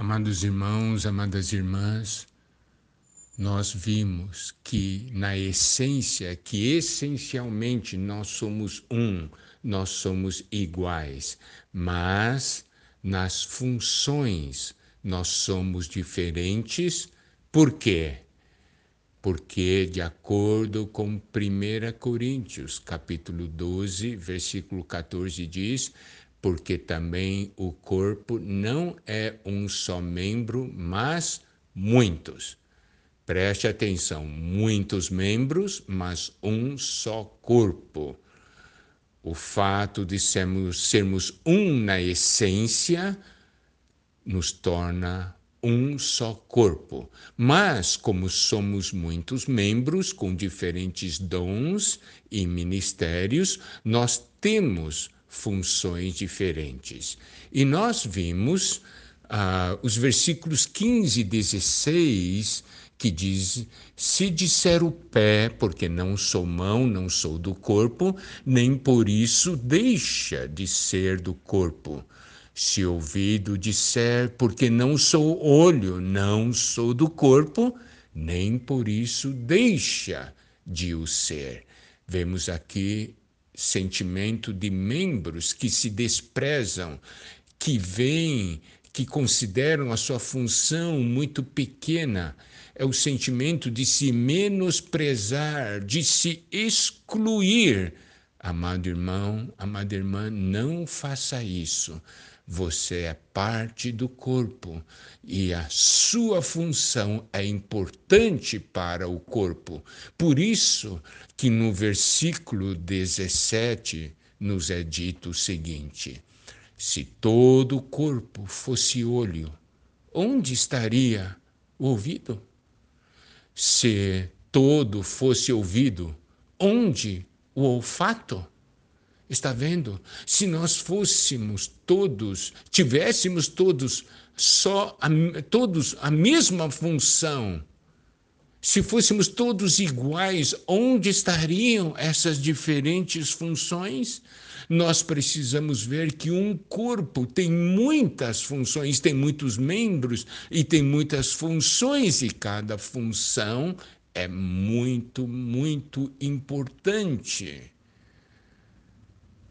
Amados irmãos, amadas irmãs, nós vimos que na essência, que essencialmente nós somos um, nós somos iguais, mas nas funções nós somos diferentes. Por quê? Porque de acordo com 1 Coríntios, capítulo 12, versículo 14 diz: porque também o corpo não é um só membro, mas muitos. Preste atenção, muitos membros, mas um só corpo. O fato de sermos, sermos um na essência nos torna um só corpo. Mas, como somos muitos membros com diferentes dons e ministérios, nós temos funções diferentes. E nós vimos ah, os versículos 15 e 16 que diz: Se disser o pé, porque não sou mão, não sou do corpo, nem por isso deixa de ser do corpo. Se ouvido disser, porque não sou olho, não sou do corpo, nem por isso deixa de o ser. Vemos aqui sentimento de membros que se desprezam, que veem, que consideram a sua função muito pequena. É o sentimento de se menosprezar, de se excluir. Amado irmão, amada irmã, não faça isso. Você é parte do corpo e a sua função é importante para o corpo. Por isso que no versículo 17 nos é dito o seguinte: Se todo o corpo fosse olho, onde estaria o ouvido? Se todo fosse ouvido, onde o olfato? Está vendo? Se nós fôssemos todos, tivéssemos todos só a, todos a mesma função, se fôssemos todos iguais, onde estariam essas diferentes funções? Nós precisamos ver que um corpo tem muitas funções, tem muitos membros e tem muitas funções, e cada função é muito, muito importante.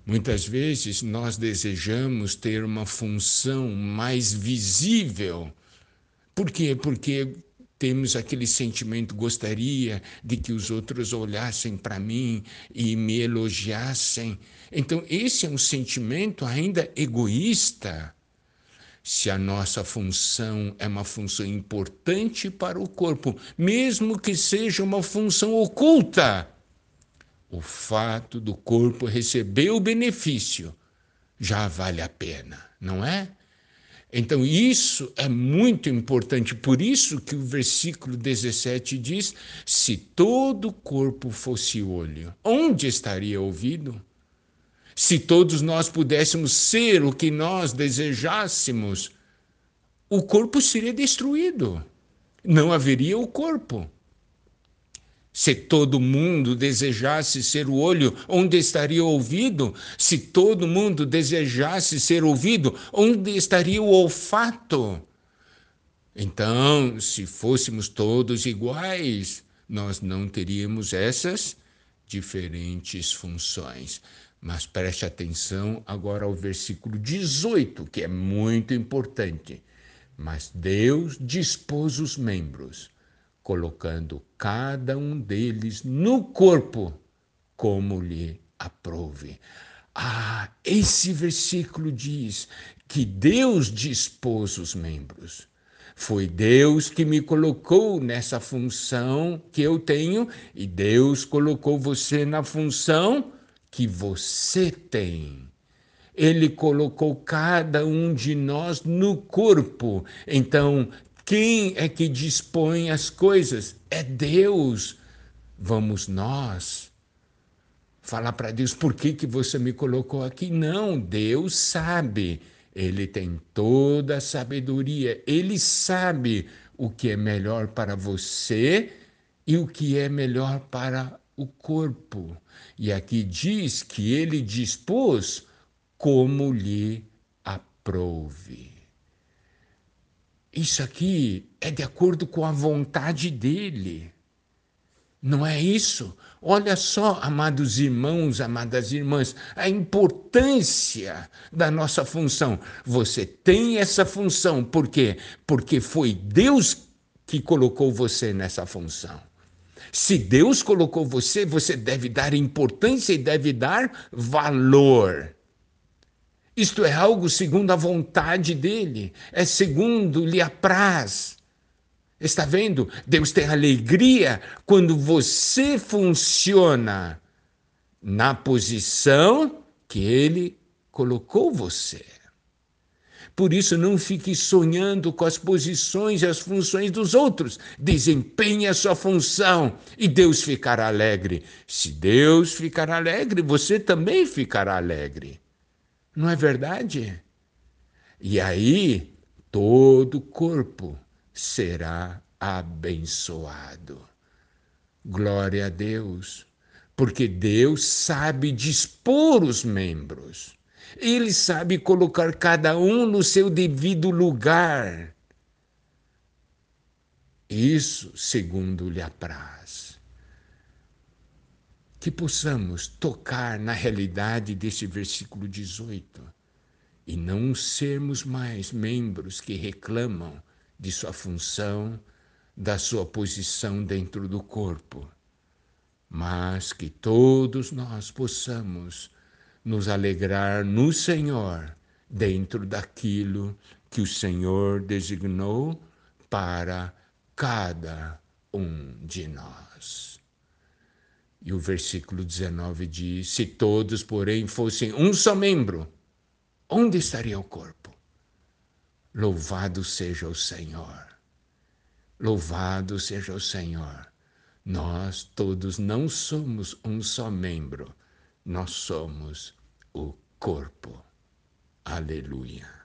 Muitas vezes nós desejamos ter uma função mais visível. Por quê? Porque temos aquele sentimento, gostaria de que os outros olhassem para mim e me elogiassem. Então, esse é um sentimento ainda egoísta. Se a nossa função é uma função importante para o corpo, mesmo que seja uma função oculta, o fato do corpo receber o benefício já vale a pena, não é? Então, isso é muito importante. Por isso que o versículo 17 diz: se todo o corpo fosse olho, onde estaria ouvido? Se todos nós pudéssemos ser o que nós desejássemos, o corpo seria destruído. Não haveria o corpo. Se todo mundo desejasse ser o olho, onde estaria o ouvido? Se todo mundo desejasse ser ouvido, onde estaria o olfato? Então, se fôssemos todos iguais, nós não teríamos essas diferentes funções. Mas preste atenção agora ao versículo 18, que é muito importante. Mas Deus dispôs os membros colocando cada um deles no corpo como lhe aprouve. Ah, esse versículo diz que Deus dispôs os membros. Foi Deus que me colocou nessa função que eu tenho e Deus colocou você na função que você tem. Ele colocou cada um de nós no corpo. Então, quem é que dispõe as coisas? É Deus. Vamos nós falar para Deus por que, que você me colocou aqui? Não, Deus sabe. Ele tem toda a sabedoria. Ele sabe o que é melhor para você e o que é melhor para o corpo. E aqui diz que ele dispôs como lhe aprouve. Isso aqui é de acordo com a vontade dele. Não é isso? Olha só, amados irmãos, amadas irmãs, a importância da nossa função. Você tem essa função, por quê? Porque foi Deus que colocou você nessa função. Se Deus colocou você, você deve dar importância e deve dar valor. Isto é algo segundo a vontade dele, é segundo lhe apraz. Está vendo? Deus tem alegria quando você funciona na posição que Ele colocou você. Por isso, não fique sonhando com as posições e as funções dos outros. Desempenhe a sua função e Deus ficará alegre. Se Deus ficar alegre, você também ficará alegre. Não é verdade? E aí, todo o corpo será abençoado. Glória a Deus, porque Deus sabe dispor os membros. Ele sabe colocar cada um no seu devido lugar. Isso segundo lhe apraz. Que possamos tocar na realidade desse versículo 18 e não sermos mais membros que reclamam de sua função, da sua posição dentro do corpo, mas que todos nós possamos nos alegrar no Senhor, dentro daquilo que o Senhor designou para cada um de nós. E o versículo 19 diz: Se todos, porém, fossem um só membro, onde estaria o corpo? Louvado seja o Senhor. Louvado seja o Senhor. Nós todos não somos um só membro, nós somos o corpo. Aleluia.